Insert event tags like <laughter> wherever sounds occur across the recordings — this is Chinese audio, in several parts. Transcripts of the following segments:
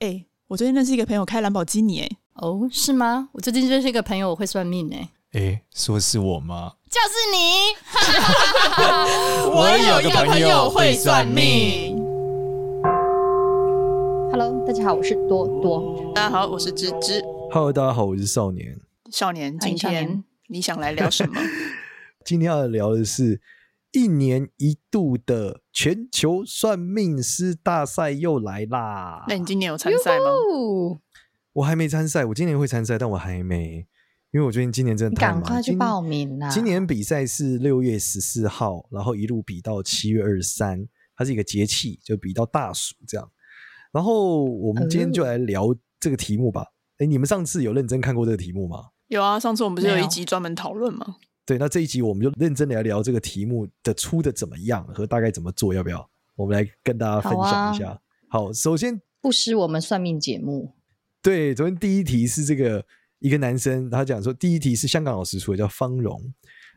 哎，我最近认识一个朋友开兰博基尼，哎，哦，是吗？我最近认识一个朋友，我会算命，哎，哎，说是我吗？就是你。<laughs> 我有一个朋友会算命。Hello，大家好，我是多多。大家好，我是芝芝。Hello，大家好，我是少年。少年，今天你想来聊什么？<laughs> 今天要聊的是。一年一度的全球算命师大赛又来啦！那你今年有参赛吗？我还没参赛，我今年会参赛，但我还没，因为我觉得今年真的太忙。赶快去报名啦！今年比赛是六月十四号，然后一路比到七月二十三，它是一个节气，就比到大暑这样。然后我们今天就来聊这个题目吧。哎、嗯，你们上次有认真看过这个题目吗？有啊，上次我们不是有一集专门讨论吗？对，那这一集我们就认真的来聊这个题目的出的怎么样和大概怎么做，要不要？我们来跟大家分享一下。好，啊、好，首先不失我们算命节目。对，昨天第一题是这个一个男生，他讲说第一题是香港老师出的，叫方荣，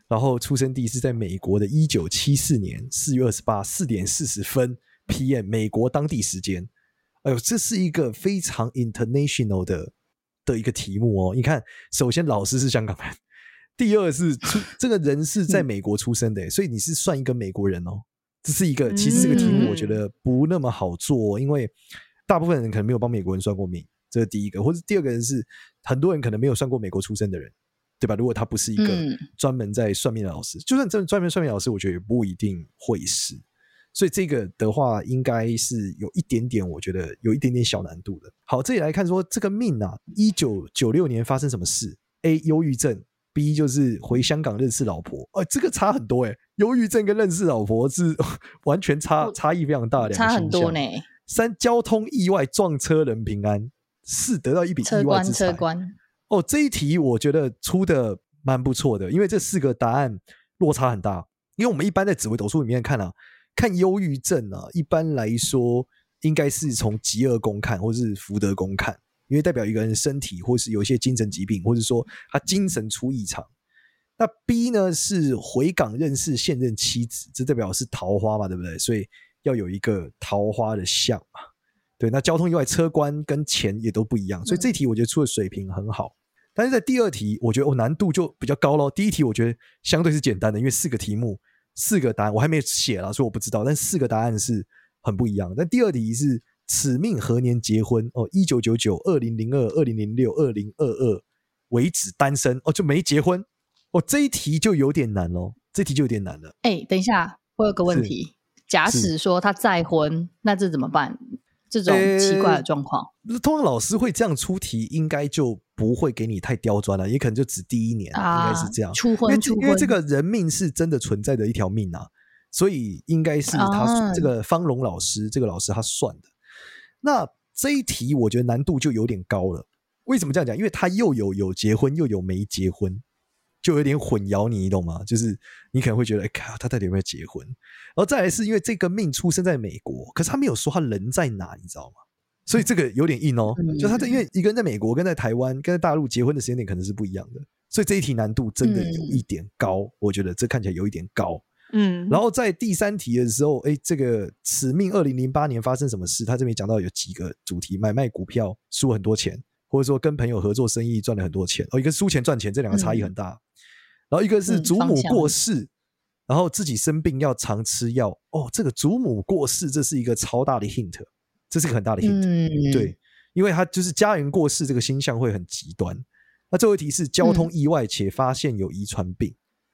然后出生地是在美国的一九七四年四月二十八四点四十分 PM 美国当地时间。哎呦，这是一个非常 international 的的一个题目哦。你看，首先老师是香港人。第二是出 <laughs> 这个人是在美国出生的，所以你是算一个美国人哦。这是一个，其实这个题目我觉得不那么好做，因为大部分人可能没有帮美国人算过命，这是第一个。或者第二个人是很多人可能没有算过美国出生的人，对吧？如果他不是一个专门在算命的老师，就算真的专门算命老师，我觉得也不一定会是。所以这个的话，应该是有一点点，我觉得有一点点小难度的。好，这里来看说这个命啊，一九九六年发生什么事？A. 忧郁症。B 就是回香港认识老婆，呃，这个差很多诶，忧郁症跟认识老婆是 <laughs> 完全差差异非常大，的差很多呢。三交通意外撞车人平安，四得到一笔意外之财。车关车关。哦，这一题我觉得出的蛮不错的，因为这四个答案落差很大。因为我们一般在紫微斗数里面看啊，看忧郁症啊，一般来说应该是从吉厄宫看，或是福德宫看。因为代表一个人身体，或是有一些精神疾病，或者说他精神出异常。那 B 呢是回港认识现任妻子，这代表是桃花嘛，对不对？所以要有一个桃花的相嘛。对，那交通意外、车关跟钱也都不一样，所以这题我觉得出的水平很好。但是在第二题，我觉得我难度就比较高咯。第一题我觉得相对是简单的，因为四个题目，四个答案我还没写了，所以我不知道。但四个答案是很不一样。但第二题是。此命何年结婚？哦，一九九九、二零零二、二零零六、二零二二为止单身哦，就没结婚哦。这一题就有点难哦，这题就有点难了。哎、欸，等一下，我有个问题。假使说他再婚，那这怎么办？这种奇怪的状况，欸、通常老师会这样出题，应该就不会给你太刁钻了，也可能就只第一年，啊、应该是这样。初婚，初婚，因为这个人命是真的存在的一条命啊，所以应该是他、啊、这个方荣老师，这个老师他算的。那这一题我觉得难度就有点高了。为什么这样讲？因为他又有有结婚，又有没结婚，就有点混淆你，你懂吗？就是你可能会觉得，哎，靠，他到底有没有结婚？然后再来是因为这个命出生在美国，可是他没有说他人在哪，你知道吗？所以这个有点硬哦。就他在因为一个人在美国，跟在台湾，跟在大陆结婚的时间点可能是不一样的，所以这一题难度真的有一点高。我觉得这看起来有一点高。嗯，然后在第三题的时候，哎，这个使命二零零八年发生什么事？他这边讲到有几个主题：买卖股票输很多钱，或者说跟朋友合作生意赚了很多钱。哦，一个输钱赚钱，这两个差异很大。嗯、然后一个是祖母过世，嗯、然后自己生病要常吃药。哦，这个祖母过世，这是一个超大的 hint，这是一个很大的 hint。嗯、对，因为他就是家人过世，这个星象会很极端。那最后一题是交通意外且发现有遗传病。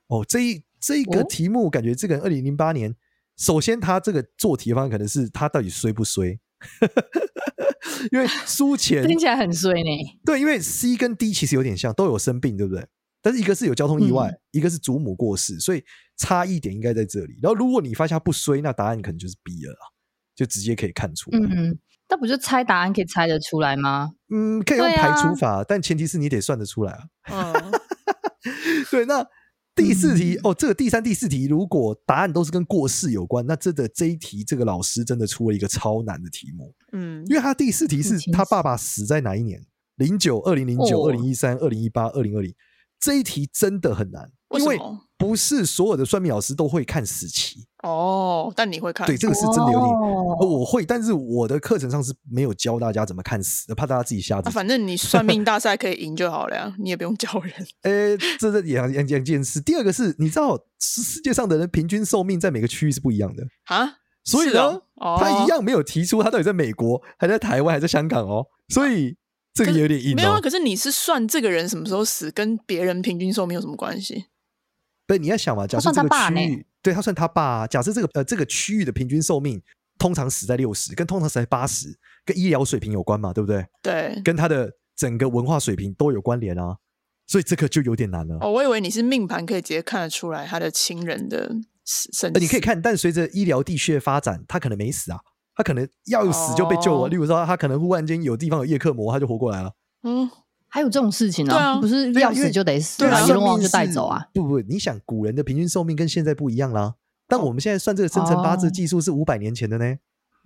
嗯、哦，这一。这个题目感觉这个人二零零八年，首先他这个做题方法可能是他到底衰不衰？<laughs> 因为输钱听起来很衰呢。对，因为 C 跟 D 其实有点像，都有生病，对不对？但是一个是有交通意外，嗯、一个是祖母过世，所以差异点应该在这里。然后如果你发现他不衰，那答案可能就是 B 了，就直接可以看出来。嗯，那不就猜答案可以猜得出来吗？嗯，可以用排除法，啊、但前提是你得算得出来啊。嗯，<laughs> 对，那。第四题哦，这个第三、第四题，如果答案都是跟过世有关，那这个这一题，这个老师真的出了一个超难的题目。嗯，因为他第四题是他爸爸死在哪一年？零九、二零零九、二零一三、二零一八、二零二零。这一题真的很难，因为不是所有的算命老师都会看死期哦，但你会看？对，这个是真的有点，哦、我会，但是我的课程上是没有教大家怎么看死，怕大家自己瞎子、啊。反正你算命大赛可以赢就好了呀，你也不用教人。呃，<laughs> 这是两两两件事。第二个是，你知道世世界上的人平均寿命在每个区域是不一样的啊，所以呢，哦、他一样没有提出他到底在美国还在台湾还在香港哦，所以这个有点硬、哦。没有啊，可是你是算这个人什么时候死，跟别人平均寿命有什么关系？对，你要想嘛，假设这个区域，对他算他爸啊。假设这个呃这个区域的平均寿命通常死在六十，跟通常死在八十，跟医疗水平有关嘛，对不对？对，跟他的整个文化水平都有关联啊，所以这个就有点难了。哦，我以为你是命盘可以直接看得出来他的亲人的生死。你可以看，但随着医疗地区的发展，他可能没死啊，他可能要死就被救了。哦、例如说，他可能忽然间有地方有叶克魔，他就活过来了。嗯。还有这种事情呢、啊？啊、不是要死就得死，把阎罗王就带走啊？不不，你想古人的平均寿命跟现在不一样啦。但我们现在算这个生辰八字技术是五百年前的呢。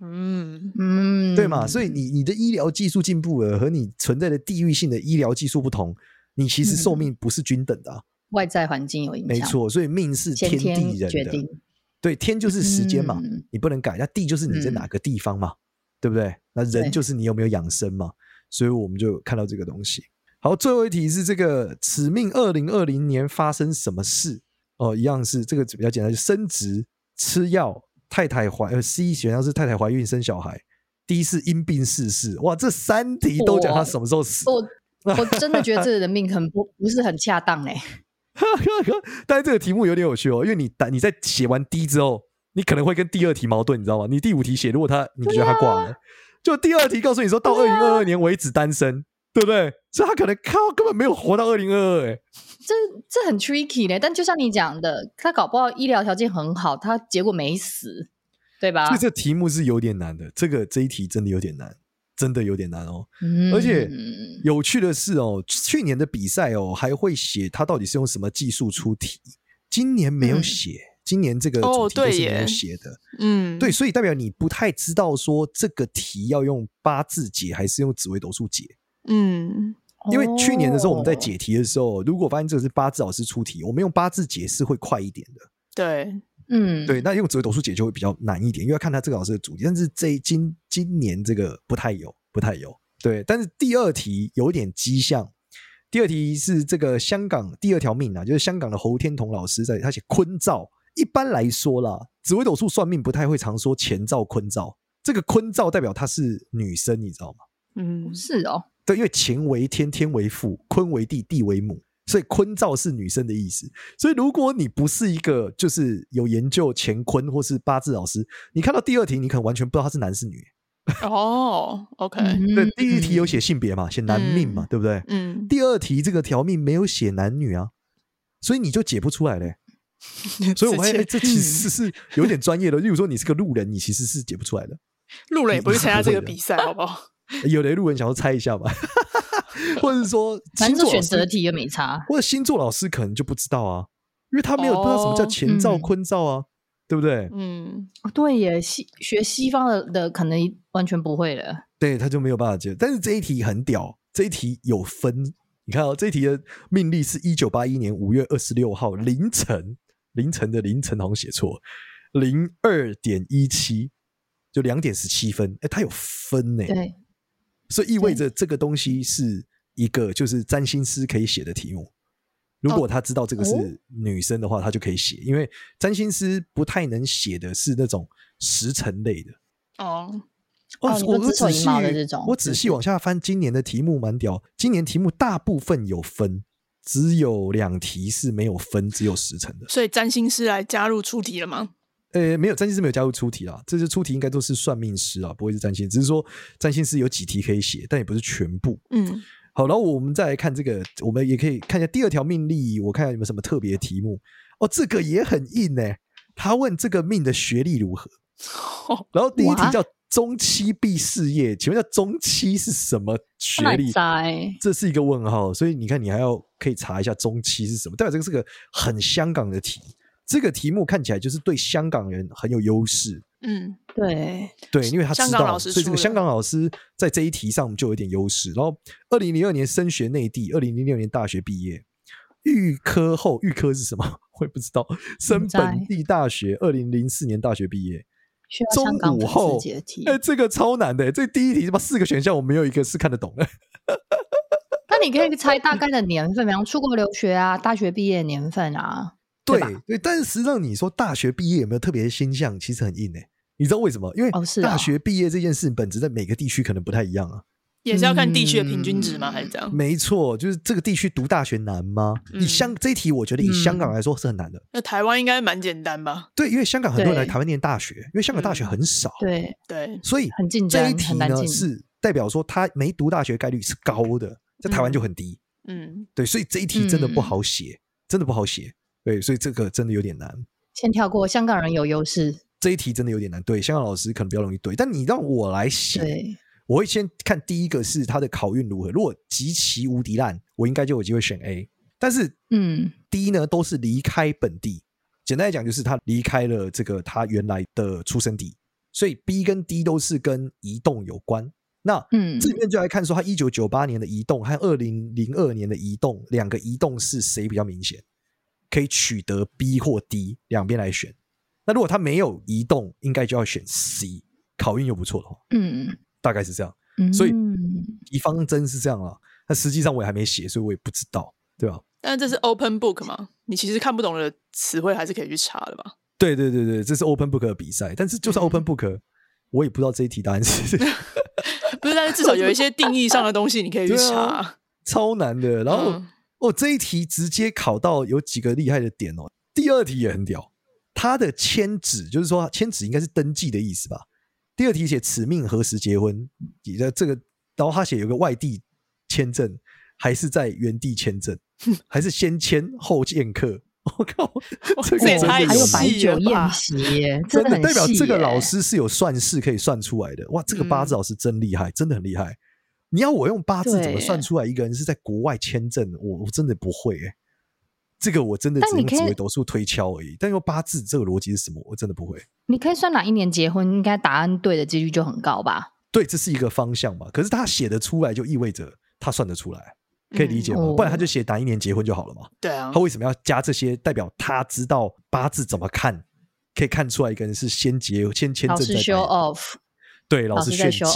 嗯嗯，对嘛？所以你你的医疗技术进步了，和你存在的地域性的医疗技术不同，你其实寿命不是均等的、啊嗯。外在环境有影响，没错。所以命是天地人的决定。对，天就是时间嘛、嗯，你不能改。那地就是你在哪个地方嘛，嗯、对不对？那人就是你有没有养生嘛。所以我们就看到这个东西。好，最后一题是这个此命二零二零年发生什么事？哦，一样是这个比较简单，就升职、吃药、太太怀呃，C 选项是太太怀孕生小孩，D 是因病逝世。哇，这三题都讲他什么时候死。我我，我真的觉得这个人命很不不是很恰当哎。<laughs> 但是这个题目有点有趣哦，因为你你在写完 D 之后，你可能会跟第二题矛盾，你知道吗？你第五题写，如果他你觉得他挂了，啊，就第二题告诉你说到二零二二年为止单身。对不对？所以他可能靠根本没有活到二零二二，哎，这这很 tricky 呢。但就像你讲的，他搞不好医疗条件很好，他结果没死，对吧？所以这题目是有点难的。这个这一题真的有点难，真的有点难哦。嗯、而且有趣的是哦，去年的比赛哦还会写他到底是用什么技术出题，今年没有写。嗯、今年这个主题都是没有写的。嗯，对，所以代表你不太知道说这个题要用八字解还是用紫微斗数解。嗯，因为去年的时候我们在解题的时候，如果发现这个是八字老师出题，我们用八字解释会快一点的。对，嗯，对，那用紫微斗数解就会比较难一点，因为要看他这个老师的主题。但是这今今年这个不太有，不太有。对，但是第二题有点迹象。第二题是这个香港第二条命啊，就是香港的侯天同老师在他写坤兆。一般来说啦，紫微斗数算命不太会常说前兆坤兆，这个坤兆代表她是女生，你知道吗？嗯，是哦。对，因为乾为天，天为父，坤为地，地为母，所以坤兆是女生的意思。所以如果你不是一个就是有研究乾坤或是八字老师，你看到第二题，你可能完全不知道他是男是女。哦，OK。<laughs> 对，第一题有写性别嘛，写男命嘛，嗯、对不对？嗯。第二题这个条命没有写男女啊，所以你就解不出来嘞。<laughs> 所以我们发现，这其 <laughs> 实是有点专业的。例如说，你是个路人，你其实是解不出来的。路人也不会参加这个比赛，好不好？有的路人想要猜一下吧，<laughs> 或者是说，反正选择题也没差。或者星座老师可能就不知道啊，因为他没有不知道什么叫前兆坤兆啊，哦嗯、对不对？嗯，对耶，西学西方的的可能完全不会了。对，他就没有办法解。但是这一题很屌，这一题有分。你看哦，这一题的命历是一九八一年五月二十六号凌晨，凌晨的凌晨好像写错，零二点一七，就两点十七分。哎，他有分呢。对。所以意味着这个东西是一个就是占星师可以写的题目。如果他知道这个是女生的话，他就可以写。因为占星师不太能写的是那种时辰类的。哦哦，我仔细我仔细往下翻，今年的题目蛮屌。今年题目大部分有分，只有两题是没有分，只有时辰的。所以占星师来加入出题了吗？呃，没有，占星师没有加入出题啦。这些出题应该都是算命师啊，不会是占星师。只是说占星师有几题可以写，但也不是全部。嗯，好，然后我们再来看这个，我们也可以看一下第二条命例，我看一下有没有什么特别的题目。哦，这个也很硬呢、欸。他问这个命的学历如何？哦、然后第一题叫中期毕事业，请问一下中期是什么学历？这是一个问号，所以你看，你还要可以查一下中期是什么。代表这个是个很香港的题。这个题目看起来就是对香港人很有优势。嗯，对对，因为他知道，所以这个香港老师在这一题上就有点优势。然后，二零零二年升学内地，二零零六年大学毕业，预科后预科是什么？<laughs> 我也不知道。升本地大学，二零零四年大学毕业，中午后哎、欸，这个超难的，这第一题是把四个选项，我没有一个是看得懂的。那你可以猜大概的年份，比方出国留学啊，大学毕业年份啊。对对，但是实际上你说大学毕业有没有特别的星象？其实很硬诶、欸。你知道为什么？因为大学毕业这件事本质在每个地区可能不太一样啊。也是要看地区的平均值吗？还是这样？没错，就是这个地区读大学难吗？嗯、以香这一题，我觉得以香港来说是很难的。那台湾应该蛮简单吧？对，因为香港很多人来台湾念大学，因为香港大学很少。对对，所以很竞争。这一题呢是代表说他没读大学概率是高的，在台湾就很低。嗯，对，所以这一题真的不好写，真的不好写。对，所以这个真的有点难。先跳过，香港人有优势。这一题真的有点难，对，香港老师可能比较容易对。但你让我来写，我会先看第一个是他的考运如何。如果极其无敌烂，我应该就有机会选 A。但是，嗯，第一呢都是离开本地，简单来讲就是他离开了这个他原来的出生地，所以 B 跟 D 都是跟移动有关。那，嗯，这里面就来看说他一九九八年的移动和二零零二年的移动，两个移动是谁比较明显？可以取得 B 或 D 两边来选。那如果它没有移动，应该就要选 C，考运又不错的话，嗯，大概是这样。嗯、所以一方针是这样啊。那实际上我也还没写，所以我也不知道，对吧？但是这是 open book 嘛，你其实看不懂的词汇还是可以去查的吧？对对对对，这是 open book 的比赛。但是就算 open book，、嗯、我也不知道这一题答案是。<laughs> <laughs> 不是，但是至少有一些定义上的东西你可以去查。啊、超难的。然后、嗯、哦，这一题直接考到有几个厉害的点哦。第二题也很屌。他的签纸就是说，签纸应该是登记的意思吧？第二题写此命何时结婚？你的这个，然后他写有个外地签证，还是在原地签证，还是先签后见客？我靠，这个真的还有白酒宴席，真的代表这个老师是有算式可以算出来的。哇，这个八字老师真厉害，真的很厉害。你要我用八字怎么算出来一个人是在国外签证？我我真的不会哎。这个我真的只能紫微斗数推敲而已，但用八字这个逻辑是什么？我真的不会。你可以算哪一年结婚，应该答案对的几率就很高吧？对，这是一个方向嘛。可是他写得出来，就意味着他算得出来，可以理解吗？嗯、不然他就写哪一年结婚就好了嘛。对啊。他为什么要加这些？代表他知道八字怎么看，可以看出来一个人是先结先签证。老师 show off。对，老师炫技。<laughs>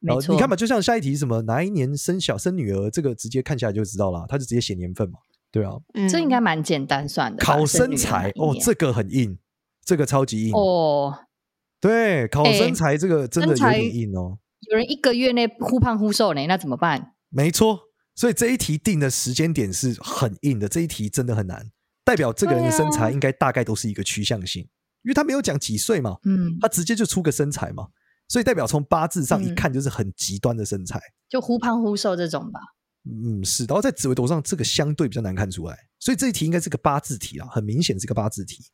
没错。你看嘛，就像下一题什么哪一年生小生女儿，这个直接看下来就知道了，他就直接写年份嘛。对啊，嗯、这应该蛮简单算的。考身材哦，这个很硬，这个超级硬哦。对，考身材这个真的有点硬哦。有人一个月内忽胖忽瘦呢，那怎么办？没错，所以这一题定的时间点是很硬的。这一题真的很难，代表这个人的身材应该大概都是一个趋向性，啊、因为他没有讲几岁嘛，嗯，他直接就出个身材嘛，所以代表从八字上一看就是很极端的身材，嗯、就忽胖忽瘦这种吧。嗯，是，然后在紫微斗上，这个相对比较难看出来，所以这一题应该是个八字题啊，很明显是个八字题。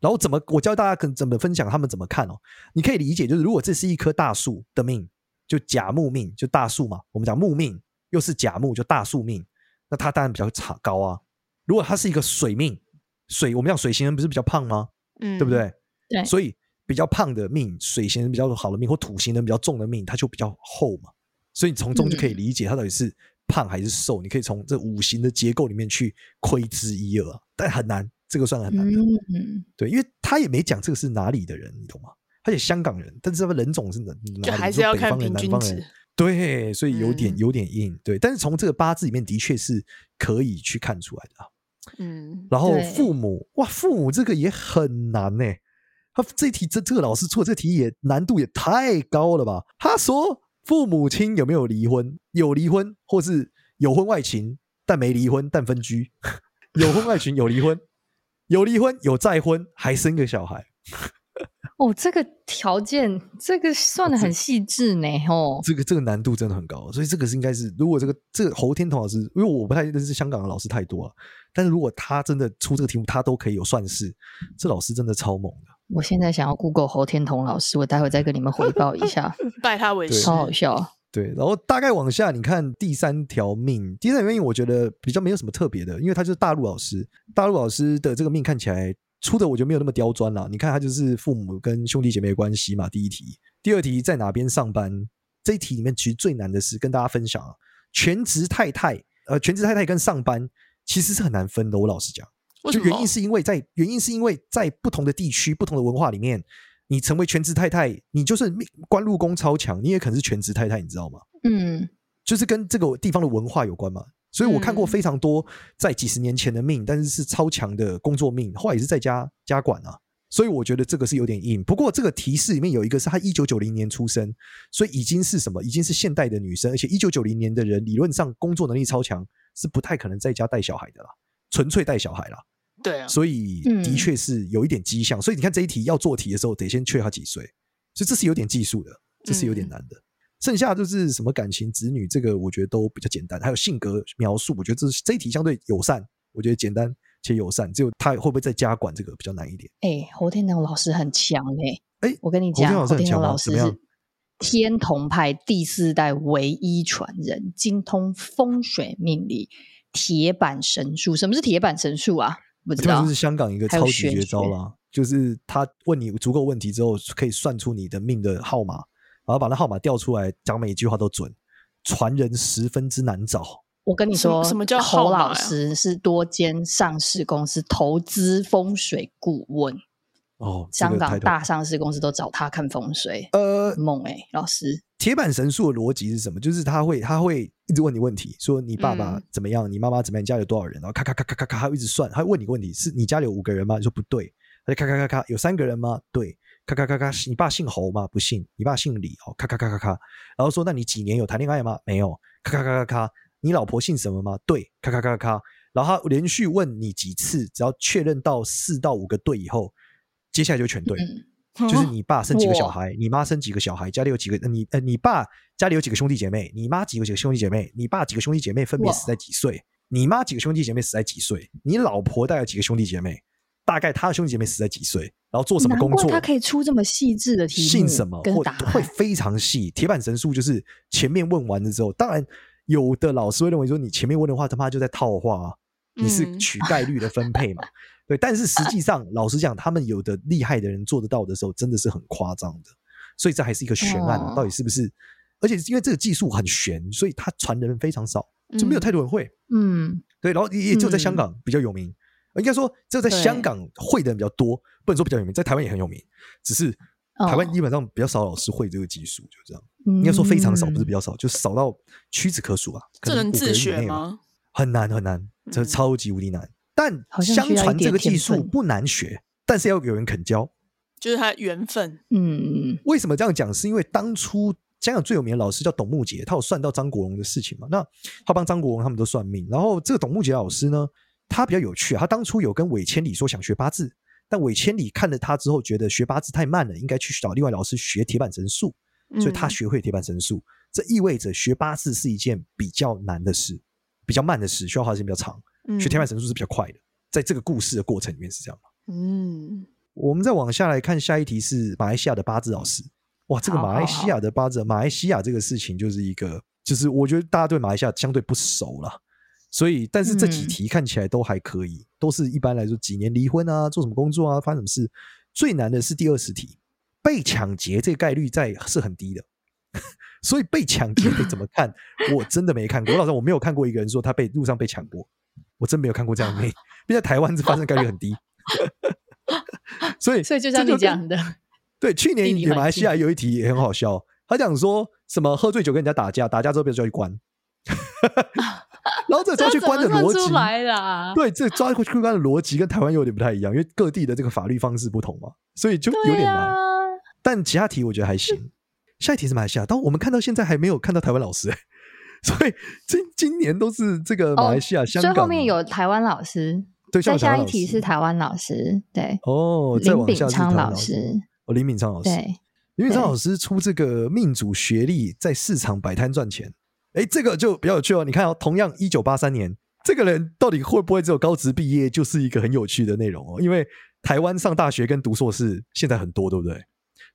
然后怎么，我教大家可怎么分享他们怎么看哦？你可以理解，就是如果这是一棵大树的命，就甲木命，就大树嘛。我们讲木命，又是甲木，就大树命，那它当然比较长高啊。如果它是一个水命，水我们讲水型人不是比较胖吗？嗯，对不对？对，所以比较胖的命，水型人比较好的命，或土型人比较重的命，它就比较厚嘛。所以你从中就可以理解它到底是。胖还是瘦？你可以从这五行的结构里面去窥之一二，但很难，这个算很难的。嗯，对，因为他也没讲这个是哪里的人，你懂吗？他也香港人，但是他们人种是哪里？就还是要看平均值。对，所以有点有点硬。对，但是从这个八字里面的确是可以去看出来的。嗯，然后父母哇，父母这个也很难呢。他这题这这个老师错这题也难度也太高了吧？他说。父母亲有没有离婚？有离婚，或是有婚外情，但没离婚，但分居；<laughs> 有婚外情，有离婚，有离婚，有再婚，还生个小孩。哦，这个条件，这个算的很细致呢。哦，这个这个难度真的很高，所以这个是应该是，如果这个这个侯天同老师，因为我不太认识香港的老师太多了，但是如果他真的出这个题目，他都可以有算式，这老师真的超猛的。我现在想要 Google 侯天童老师，我待会再跟你们回报一下，<laughs> 拜他为师，超好笑。对，然后大概往下，你看第三条命，第三条命我觉得比较没有什么特别的，因为他就是大陆老师，大陆老师的这个命看起来出的我觉得没有那么刁钻啦。你看他就是父母跟兄弟姐妹的关系嘛，第一题，第二题在哪边上班？这一题里面其实最难的是跟大家分享啊，全职太太，呃，全职太太跟上班其实是很难分的，我老实讲。就原因是因为在原因是因为在不同的地区、不同的文化里面，你成为全职太太，你就是官禄宫超强，你也可能是全职太太，你知道吗？嗯，就是跟这个地方的文化有关嘛。所以我看过非常多在几十年前的命，但是是超强的工作命，后来也是在家家管啊。所以我觉得这个是有点硬。不过这个提示里面有一个是她一九九零年出生，所以已经是什么？已经是现代的女生，而且一九九零年的人理论上工作能力超强，是不太可能在家带小孩的啦，纯粹带小孩啦。对啊，所以的确是有一点迹象。所以你看这一题要做题的时候，得先确认她几岁，所以这是有点技术的，这是有点难的。剩下就是什么感情、子女，这个我觉得都比较简单。还有性格描述，我觉得这这一题相对友善，我觉得简单且友善。只有他会不会在加管这个比较难一点。哎、欸，侯天龙老师很强哎、欸！哎、欸，我跟你讲，侯天龙老师是天同派第四代唯一传人，精通风水命理、铁板神术。什么是铁板神术啊？不知道，就是香港一个超级绝招啦，就是他问你足够问题之后，可以算出你的命的号码。然后把那号码调出来，讲每一句话都准，传人十分之难找。我跟你说，什么叫侯老师是多间上市公司投资风水顾问哦，香港大上市公司都找他看风水。呃，猛哎、欸，老师，铁板神术的逻辑是什么？就是他会他会一直问你问题，说你爸爸怎么样，嗯、你妈妈怎么样，你家里有多少人？然后咔咔咔咔咔咔，他会一直算，他会问你个问题：是你家里有五个人吗？你说不对，他就咔咔咔咔，有三个人吗？对。咔咔咔咔，你爸姓侯吗？不姓。你爸姓李哦。咔咔咔咔咔，然后说，那你几年有谈恋爱吗？没有。咔咔咔咔咔，你老婆姓什么吗？对。咔咔咔咔，然后他连续问你几次，只要确认到四到五个对以后，接下来就全对。嗯、就是你爸生几个小孩，你妈生几个小孩，家里有几个？你呃，你爸家里有几个兄弟姐妹？你妈几个几个兄弟姐妹？你爸几个兄弟姐妹分别死在几岁？你妈几个兄弟姐妹死在几岁？你老婆大概有几个兄弟姐妹？大概他的兄弟姐妹死在几岁，然后做什么工作？他可以出这么细致的题目，姓什么？会会非常细。铁板神术就是前面问完了之后，当然有的老师会认为说，你前面问的话他妈就在套话，啊，你是取概率的分配嘛？<laughs> 嗯、对。但是实际上，老实讲，他们有的厉害的人做得到的时候，真的是很夸张的。所以这还是一个悬案，啊，到底是不是？而且因为这个技术很悬，所以他传的人非常少，就没有太多人会。嗯，对。然后也只有在香港比较有名。应该说，只有在香港会的人比较多，不能说比较有名，在台湾也很有名。只是台湾基本上比较少老师会这个技术，就这样。应该说非常少，不是比较少，就少到屈指可数啊。这能自学吗？很难很难，这超级无敌难。但相传这个技术不难学，但是要有人肯教，就是他缘分。嗯，为什么这样讲？是因为当初香港最有名的老师叫董木杰，他有算到张国荣的事情嘛？那他帮张国荣他们都算命，然后这个董木杰老师呢？他比较有趣啊，他当初有跟韦千里说想学八字，但韦千里看了他之后觉得学八字太慢了，应该去找另外老师学铁板神术，所以他学会铁板神术。这意味着学八字是一件比较难的事，比较慢的事，需要花时间比较长。学铁板神术是比较快的，在这个故事的过程里面是这样。嗯，我们再往下来看，下一题是马来西亚的八字老师。哇，这个马来西亚的八字，马来西亚这个事情就是一个，就是我觉得大家对马来西亚相对不熟了。所以，但是这几题看起来都还可以，嗯、都是一般来说几年离婚啊，做什么工作啊，发生什么事。最难的是第二十题，被抢劫这个概率在是很低的。<laughs> 所以被抢劫得怎么看？我真的没看过。我老实，我没有看过一个人说他被路上被抢过，我真没有看过这样的。<laughs> 并在台湾这发生概率很低。<laughs> 所以，所以就像你讲的，对，去年马来西亚有一题也很好笑，他讲说什么喝醉酒跟人家打架，打架之后被抓去关。<laughs> 然后这抓去关的逻辑，对，这抓去关的逻辑跟台湾有点不太一样，因为各地的这个法律方式不同嘛，所以就有点难。但其他题我觉得还行。下一题是马来西亚，但我们看到现在还没有看到台湾老师，所以今今年都是这个马来西亚、香港。所以后面有台湾老师，对，再下一题是台湾老师，对，哦，林炳昌老师，哦，林敏昌老师，对，林敏昌老师出这个命主学历，在市场摆摊赚钱。哎，这个就比较有趣哦。你看哦，同样一九八三年，这个人到底会不会只有高职毕业，就是一个很有趣的内容哦。因为台湾上大学跟读硕士现在很多，对不对？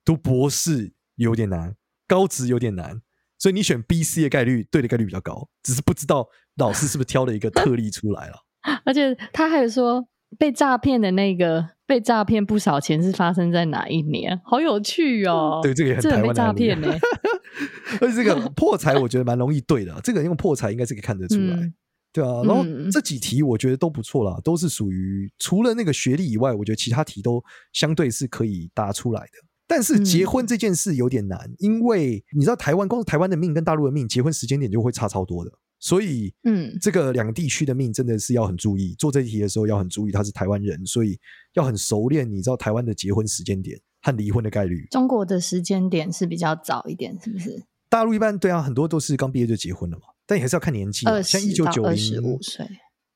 读博士有点难，高职有点难，所以你选 B、C 的概率对的概率比较高，只是不知道老师是不是挑了一个特例出来了。<laughs> 而且他还有说，被诈骗的那个被诈骗不少钱是发生在哪一年？好有趣哦。<laughs> 对，这个也很台湾诈骗呢。<laughs> 而且这个破财，我觉得蛮容易对的。这个用破财应该是可以看得出来。嗯、对啊，然后嗯这几题我觉得都不错啦，都是属于除了那个学历以外，我觉得其他题都相对是可以答出来的。但是结婚这件事有点难，嗯、因为你知道台湾光是台湾的命跟大陆的命结婚时间点就会差超多的，所以嗯，这个两个地区的命真的是要很注意。做这题的时候要很注意，他是台湾人，所以要很熟练。你知道台湾的结婚时间点和离婚的概率，中国的时间点是比较早一点，是不是？大陆一般对啊，很多都是刚毕业就结婚了嘛。但也还是要看年纪，啊，像一九九零、二十五岁，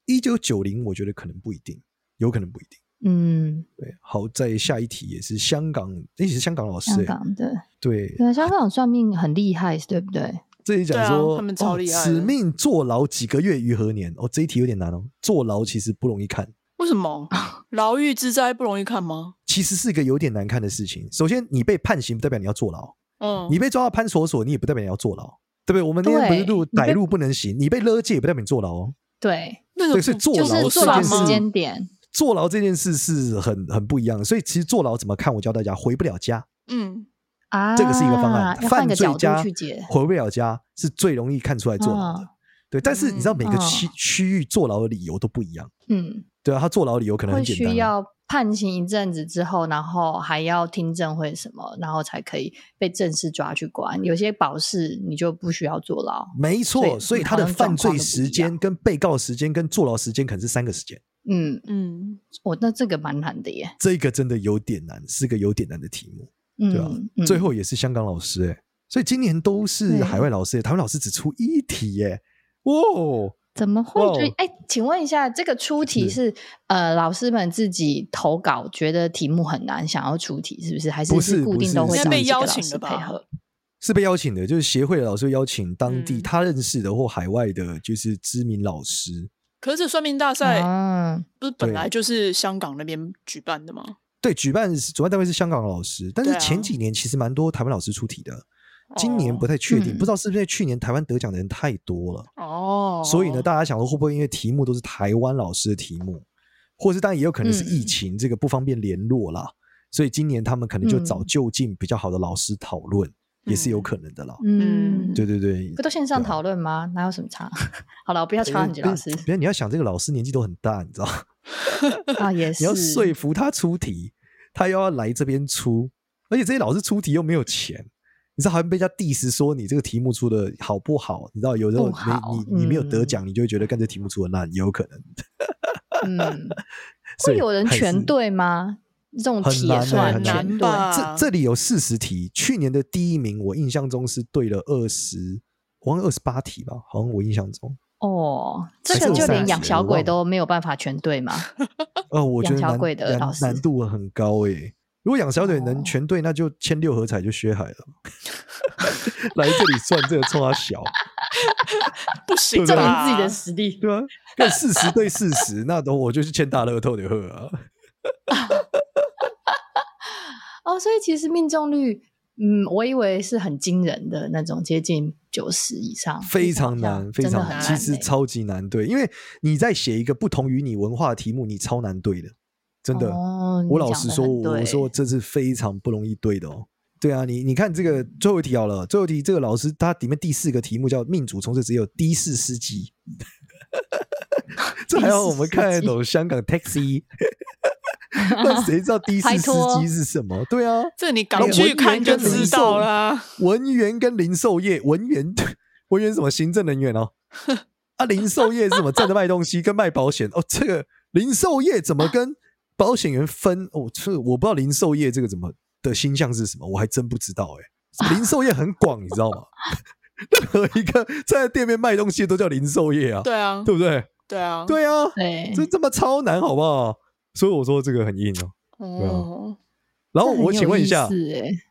一九九零，我觉得可能不一定，有可能不一定。嗯，对。好，在下一题也是香港，也是香港老师，欸，香港的，对，对，香港算命很厉害，对不对？这里讲说，啊，他们超厉害，哦，此命坐牢几个月于何年？哦，这一题有点难哦。坐牢其实不容易看，为什么？<laughs> 牢狱之灾不容易看吗？其实是一个有点难看的事情。首先，你被判刑不代表你要坐牢，嗯，你被抓到派出所，你也不代表你要坐牢。对不对？我们那天不是录歹路不能行，你被勒戒也不代表你坐牢哦。对，那个所以坐牢就是坐牢时间点，坐牢这件事是很很不一样的。所以其实坐牢怎么看？我教大家回不了家。嗯啊，这个是一个方案。犯罪家去解回不了家是最容易看出来坐牢的。啊、对，但是你知道每个区、啊、区域坐牢的理由都不一样。嗯，对啊，他坐牢理由可能很简单、啊。需要判刑一阵子之后，然后还要听证会什么，然后才可以被正式抓去关。有些保释你就不需要坐牢。没错，所以他的犯罪时间跟被告时间跟坐牢时间可能是三个时间。嗯嗯，我、哦、那这个蛮难的耶。这个真的有点难，是个有点难的题目，对吧、啊嗯？最后也是香港老师哎，所以今年都是海外老师，台湾老师只出一题耶。哦。怎么会？就哎，请问一下，这个出题是，是呃老师们自己投稿，觉得题目很难，想要出题，是不是？还是是固定都会找几个老师配合？是被邀请的，就是协会的老师邀请当地他认识的或海外的，就是知名老师。嗯、可是算命大赛不是本来就是香港那边举办的吗？对，举办主办单位是香港的老师，但是前几年其实蛮多台湾老师出题的。今年不太确定，哦嗯，不知道是不是去年台湾得奖的人太多了。哦，所以呢，大家想说会不会因为题目都是台湾老师的题目，或是当然也有可能是疫情这个不方便联络啦，嗯，所以今年他们可能就找就近比较好的老师讨论，嗯，也是有可能的啦。嗯，对对对，不都线上讨论吗？哪有什么差？<laughs> 好了，我不要插你老师。别人你要想这个老师年纪都很大，你知道 <laughs> 啊，也是，你要说服他出题，他又要来这边出，而且这些老师出题又没有钱。你知道，好像被人家 diss 说你这个题目出的好不好？你知道，有时候你你你没有得奖，你就会觉得干这题目出的烂，也有可能。嗯，<laughs> 会有人全对吗？这种题也算难对。这这里有四十题，去年的第一名，我印象中是对了二十，好像二十八题吧？好像我印象中。哦，这个就连养小鬼都没有办法全对吗？呃，<laughs> 我觉得养小鬼的老师难度很高诶、欸。如果养小鬼能全对，那就签六合彩就薛海了。<laughs> 来这里算这个冲他小，<laughs> 不行，证明自己的实力，对吧？那四十对四十，那等我就去签大乐透的喝啊。哦，所以其实命中率，嗯，我以为是很惊人的那种，接近九十以上，非常难，非常难，其实超级难对，因为你在写一个不同于你文化的题目，你超难对的。真的，哦、我老实说，我说这是非常不容易对的哦。对啊，你你看这个最后一题好了，最后一题这个老师他里面第四个题目叫命主从此只有的士司机，<laughs> 这还要我们看得懂香港 taxi？<laughs> 那谁知道的士司机是什么？对啊，这你赶去看就知道啦。文员跟零售业，文员 <laughs> 文员什么行政人员哦？<laughs> 啊，零售业是什么？站着卖东西跟卖保险哦？这个零售业怎么跟？保险员分哦，这我不知道零售业这个怎么的星象是什么，我还真不知道哎。零售业很广，你知道吗？任何一个在店面卖东西都叫零售业啊。对啊，对不对？对啊，对啊，这这么超难，好不好？所以我说这个很硬哦。哦。然后我请问一下，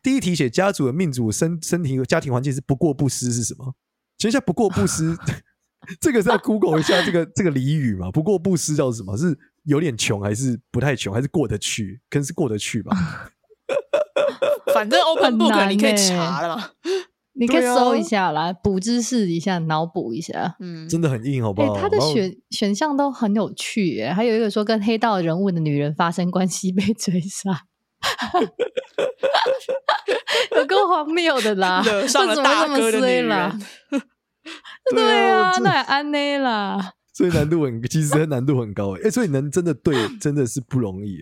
第一题写家族的命主身身体和家庭环境是不过不失是什么？请问一下，不过不失 <laughs> 这个是要 Google 一下这个 <laughs> 这个俚语嘛？不过不失叫什么？是？有点穷还是不太穷，还是过得去？可能是过得去吧。反正 Open Book 你可以查了嘛，你可以搜一下来补知识一下，脑补一下。嗯，真的很硬，好不好？欸、他的选选项都很有趣耶，还有一个说跟黑道人物的女人发生关系被追杀，<laughs> 有够荒谬的啦！惹上了大哥的女人。<laughs> 对啊，那也安内啦。所以难度很，其实难度很高哎、欸，所以能真的对，真的是不容易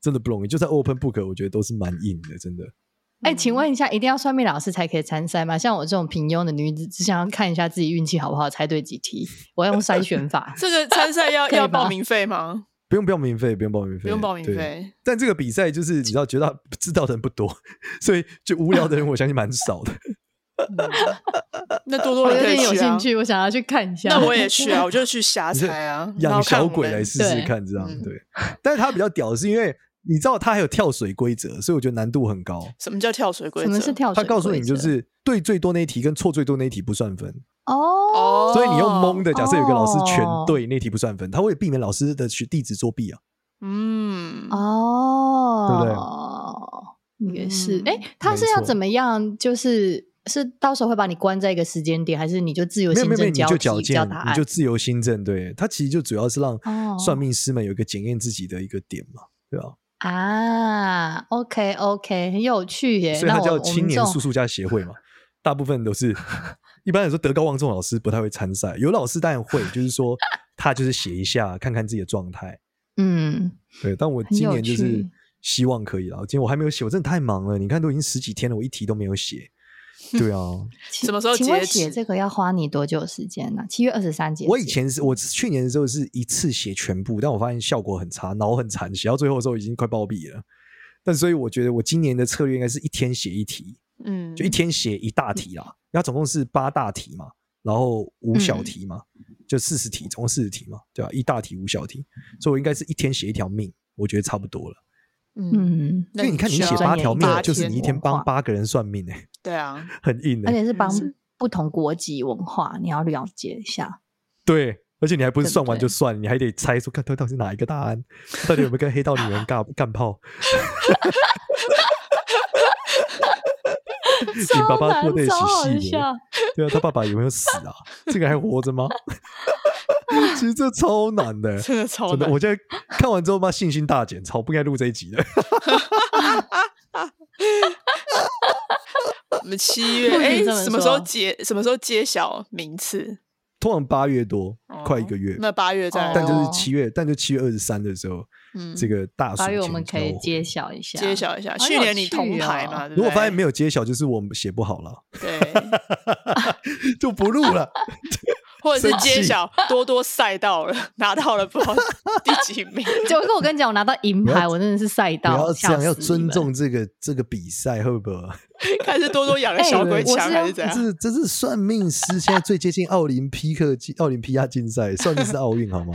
真的不容易。就算 Open Book，我觉得都是蛮硬的，真的。哎、欸，请问一下，一定要算命老师才可以参赛吗？像我这种平庸的女子，只想要看一下自己运气好不好，猜对几题，我要用筛选法。<laughs> 这个参赛要 <laughs> 要报名费吗？不用，报名费，不用报名费，不用报名费。但这个比赛就是你知道，觉得知道的人不多，<laughs> 所以就无聊的人，我相信蛮少的。那多多、啊、有点有兴趣，我想要去看一下。那我也去啊，我就去瞎猜啊，养小鬼来试试看，这样对。但是他比较屌的是因为。你知道他还有跳水规则，所以我觉得难度很高。什么叫跳水规则？什么是跳水？他告诉你，就是对最多那一题跟错最多那一题不算分哦。所以你用蒙的，假设有个老师全对，那题不算分，他会避免老师的去弟子作弊啊。嗯，哦，对不对？也是。哎，他是要怎么样？就是是到时候会把你关在一个时间点，还是你就自由心证？你就矫健，你就自由心证。对，他其实就主要是让算命师们有一个检验自己的一个点嘛，对吧？啊，OK OK，很有趣耶。所以它叫青年术数家协会嘛，大部分都是 <laughs> 一般来说德高望重的老师不太会参赛，有老师当然会，就是说 <laughs> 他就是写一下看看自己的状态。嗯，对。但我今年就是希望可以了，今天我还没有写，我真的太忙了。你看都已经十几天了，我一题都没有写。<laughs> 对啊，什么时候？请问写这个要花你多久时间呢？七月二十三节。我以前是我去年的时候是一次写全部，但我发现效果很差，脑很残，写到最后的时候已经快暴毙了。但所以我觉得我今年的策略应该是一天写一题，嗯，就一天写一大题啦。它总共是八大题嘛，然后五小题嘛，嗯、就四十题，总共四十题嘛，对吧？一大题五小题，所以我应该是一天写一条命，我觉得差不多了。嗯，因为你看你写八条命，就是你一天帮八个人算命哎、欸。对啊，<laughs> 很硬的，而且是帮不同国籍文化，你要了解一下。对，而且你还不是算完就算，你还得猜出看他到底是哪一个答案，到底有没有跟黑道女人干 <laughs> 干炮？<laughs> 你爸爸过得起戏的，对啊，他爸爸有没有死啊？这个还活着吗？<laughs> 其实这超难的，<laughs> 真的超难。的，我现在看完之后，妈信心大减，超不该录这一集的。<laughs> 我们七月哎、欸，什么时候揭？什么时候揭晓名次？通常八月多，哦、快一个月。那八月在，但就是七月，但就七月二十三的时候，嗯，这个大八月我们可以揭晓一下，揭晓一下。去年你铜牌嘛，如果发现没有揭晓，就是我们写不好了，对，就不录了。或者是揭晓多多赛道了，拿到了 <laughs> 不知道第几名。<laughs> 就跟我跟你讲，我拿到银牌，我真的是赛到。不要这样，要尊重这个这个比赛，会不会？<laughs> 看是多多养的小鬼强还是怎样？这是这是算命师现在最接近奥林匹克奥林匹亚竞赛，算命是奥运好吗？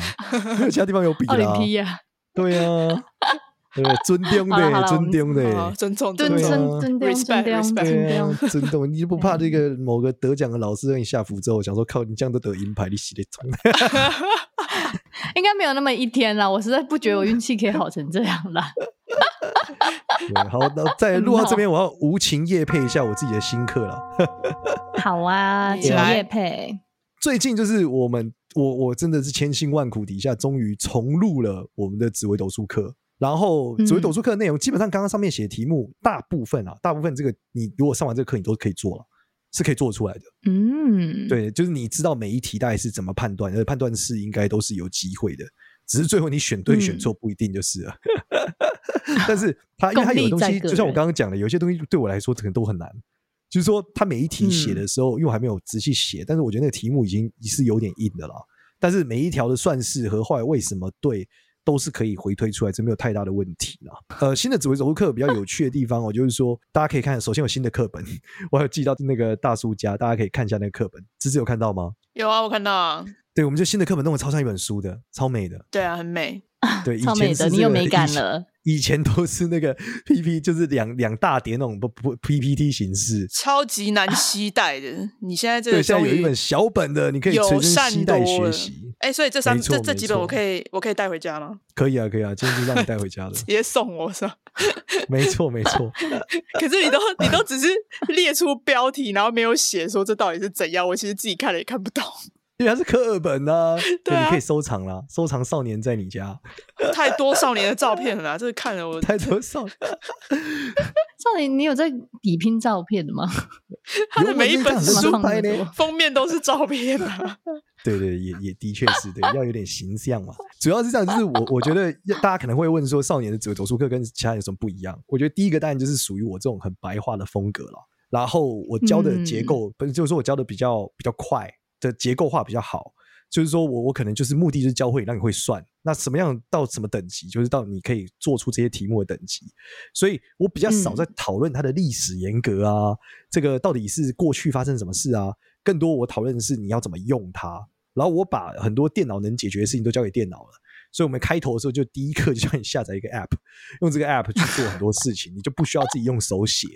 没有其他地方有比啊。奥林匹亚，对呀。对，<laughs> 尊重的，尊重的，尊重，尊尊尊重，respect，respect，尊重。你就不怕这个某个得奖的老师让你下符之后，想说靠你这样都得银牌，你洗得重？<laughs> 应该没有那么一天啦，我实在不觉得我运气可以好成这样啦。<laughs> 好，那在录到这边，我要无情夜配一下我自己的新课了。好啊，请夜配。最近就是我们，我我真的是千辛万苦底下，终于重录了我们的紫微斗数课。然后紫微斗数课的内容，基本上刚刚上面写的题目，大部分啊，大部分这个你如果上完这个课，你都可以做了，是可以做出来的。嗯，对，就是你知道每一题大概是怎么判断，而判断是应该都是有机会的，只是最后你选对选错不一定就是了。嗯、<laughs> 但是它因为它有的东西，就像我刚刚讲的，有些东西对我来说可能都很难。就是说，它每一题写的时候，因为我还没有仔细写，但是我觉得那个题目已经是有点硬的了。但是每一条的算式和后来为什么对？都是可以回推出来，这没有太大的问题了。呃，新的紫微斗数课比较有趣的地方哦，就是说大家可以看，首先有新的课本，<laughs> 我还有寄到那个大叔家，大家可以看一下那个课本。芝芝有看到吗？有啊，我看到啊。对，我们就新的课本弄得超像一本书的，超美的。对啊，很美。<laughs> 对，超美的，你有美感了。以前都是那个 <laughs> P P，就是两两大叠那种不不 P P T 形式，超级难携带的。你现在这个对，现在有一本小本的，你可以随身携带学习。哎，所以这三这这几本我可以我可以带回家吗？<laughs> 可以啊，可以啊，今天就让你带回家了，直接送我是吧？没 <laughs> 错没错。<laughs> 可是你都你都只是列出标题，然后没有写说这到底是怎样，我其实自己看了也看不懂。因为它是课本呢、啊，对，你可以收藏啦，收藏少年在你家，太多少年的照片了啦，这个看了我太多少年，少年，你有在比拼照片的吗？<laughs> 他的每一本书封面都是照片啊。<laughs> 对对，也也的确是对，要有点形象嘛。主要是这样，就是我 <laughs> 我觉得大家可能会问说，少年的紫微斗数课跟其他有什么不一样？我觉得第一个当然就是属于我这种很白话的风格了。然后我教的结构，不是、嗯、就是说我教的比较比较快的结构化比较好。就是说我我可能就是目的就是教会让你会算，那什么样到什么等级，就是到你可以做出这些题目的等级。所以我比较少在讨论它的历史严格啊，嗯、这个到底是过去发生什么事啊。更多我讨论的是你要怎么用它。然后我把很多电脑能解决的事情都交给电脑了。所以我们开头的时候就第一课就叫你下载一个 App，用这个 App 去做很多事情，你就不需要自己用手写。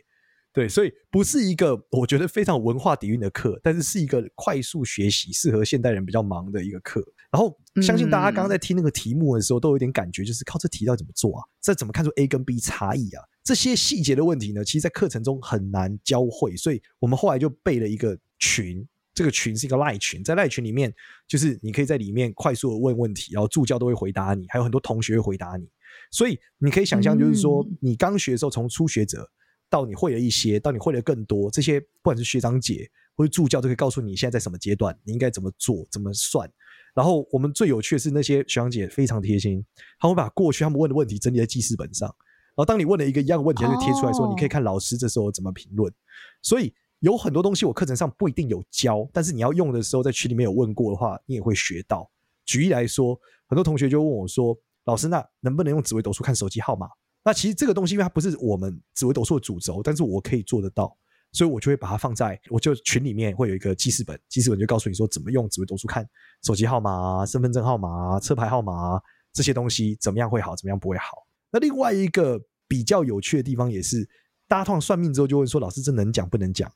对，所以不是一个我觉得非常文化底蕴的课，但是是一个快速学习、适合现代人比较忙的一个课。然后相信大家刚刚在听那个题目的时候，都有点感觉，就是靠这题到底怎么做啊？这怎么看出 A 跟 B 差异啊？这些细节的问题呢，其实，在课程中很难教会。所以我们后来就备了一个群，这个群是一个赖群，在赖群里面，就是你可以在里面快速的问问题，然后助教都会回答你，还有很多同学会回答你。所以你可以想象，就是说你刚学的时候，从初学者。到你会了一些，到你会了更多，这些不管是学长姐或者助教都可以告诉你现在在什么阶段，你应该怎么做，怎么算。然后我们最有趣的是那些学长姐非常贴心，他会把过去他们问的问题整理在记事本上。然后当你问了一个一样的问题，他就贴出来说，你可以看老师这时候怎么评论。所以有很多东西我课程上不一定有教，但是你要用的时候在群里面有问过的话，你也会学到。举例来说，很多同学就问我说：“老师，那能不能用紫微斗数看手机号码？”那其实这个东西，因为它不是我们紫微斗数的主轴，但是我可以做得到，所以我就会把它放在，我就群里面会有一个记事本，记事本就告诉你说怎么用紫微斗数看手机号码、身份证号码、车牌号码这些东西怎么样会好，怎么样不会好。那另外一个比较有趣的地方也是，大家通常算命之后就问说，老师这能讲不能讲？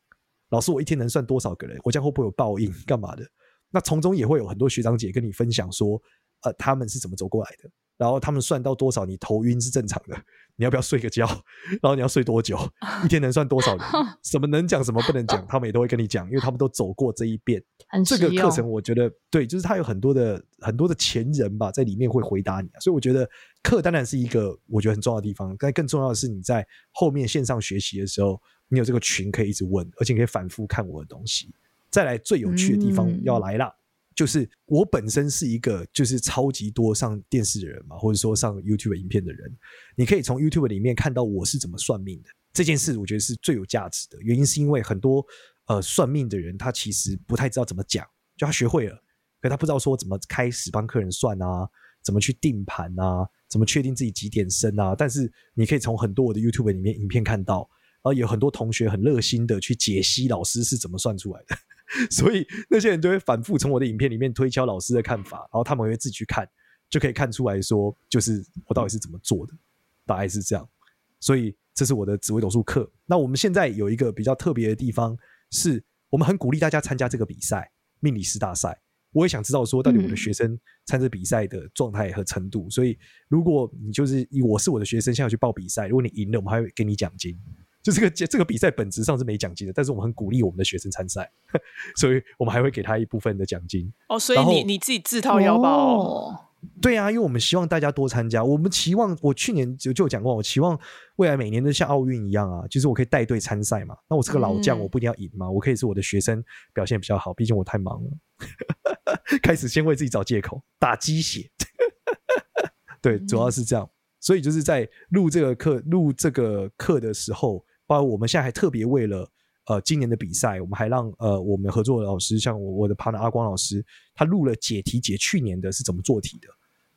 老师我一天能算多少个人？我这样会不会有报应？干嘛的？那从中也会有很多学长姐跟你分享说，呃，他们是怎么走过来的。然后他们算到多少，你头晕是正常的。<laughs> 你要不要睡个觉？<laughs> 然后你要睡多久？<laughs> 一天能算多少人？什么能讲，什么不能讲，他们也都会跟你讲，因为他们都走过这一遍。这个课程我觉得对，就是他有很多的很多的前人吧，在里面会回答你。所以我觉得课当然是一个我觉得很重要的地方，但更重要的是你在后面线上学习的时候，你有这个群可以一直问，而且可以反复看我的东西。再来最有趣的地方要来了。嗯就是我本身是一个就是超级多上电视的人嘛，或者说上 YouTube 影片的人，你可以从 YouTube 里面看到我是怎么算命的。这件事我觉得是最有价值的，原因是因为很多呃算命的人他其实不太知道怎么讲，就他学会了，可他不知道说怎么开始帮客人算啊，怎么去定盘啊，怎么确定自己几点生啊。但是你可以从很多我的 YouTube 里面影片看到，然后有很多同学很热心的去解析老师是怎么算出来的。<laughs> 所以那些人就会反复从我的影片里面推敲老师的看法，然后他们会自己去看，就可以看出来说，就是我到底是怎么做的，大概是这样。所以这是我的紫微斗数课。那我们现在有一个比较特别的地方，是我们很鼓励大家参加这个比赛——命理师大赛。我也想知道说，到底我的学生参加比赛的状态和程度。所以如果你就是以我是我的学生，现在要去报比赛，如果你赢了，我们还会给你奖金。就这个这个比赛本质上是没奖金的，但是我们很鼓励我们的学生参赛，<laughs> 所以我们还会给他一部分的奖金。哦，所以你你自己自掏腰包？哦？对啊，因为我们希望大家多参加。我们期望，我去年就就讲过，我期望未来每年都像奥运一样啊，就是我可以带队参赛嘛。那我是个老将，我不一定要赢嘛，我可以是我的学生表现比较好，毕竟我太忙了。<laughs> 开始先为自己找借口，打鸡血。<laughs> 对，主要是这样。所以就是在录这个课录这个课的时候。包括我们现在还特别为了呃今年的比赛，我们还让呃我们合作的老师，像我我的 partner 阿光老师，他录了解题解去年的是怎么做题的，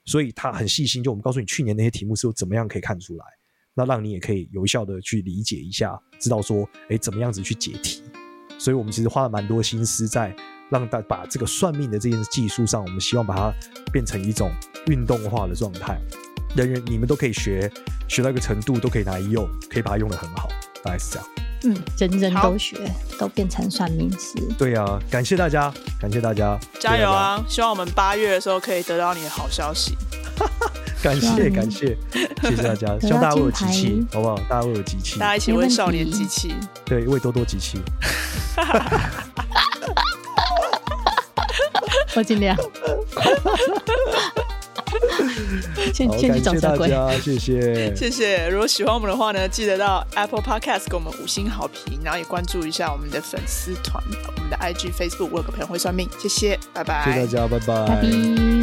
所以他很细心，就我们告诉你去年那些题目是怎么样可以看出来，那让你也可以有效的去理解一下，知道说哎怎么样子去解题，所以我们其实花了蛮多心思在让大把这个算命的这件技术上，我们希望把它变成一种运动化的状态，人人你们都可以学，学到一个程度都可以拿来用，可以把它用得很好。大概是这样，嗯，人人都学，都变成算命师。对啊，感谢大家，感谢大家，加油啊！希望我们八月的时候可以得到你的好消息。<laughs> 感谢感谢，谢谢大家，<laughs> 希望大家会有集气，好不好？大家会有集气，大家一起为少年集气，对，为多多集气。<laughs> 我尽量。<laughs> 先，先去找车柜。大家，谢谢，<laughs> 谢谢。如果喜欢我们的话呢，记得到 Apple Podcast 给我们五星好评，然后也关注一下我们的粉丝团、我们的 IG、Facebook。我有个朋友会算命，谢谢，拜拜。谢谢大家，拜拜。拜拜。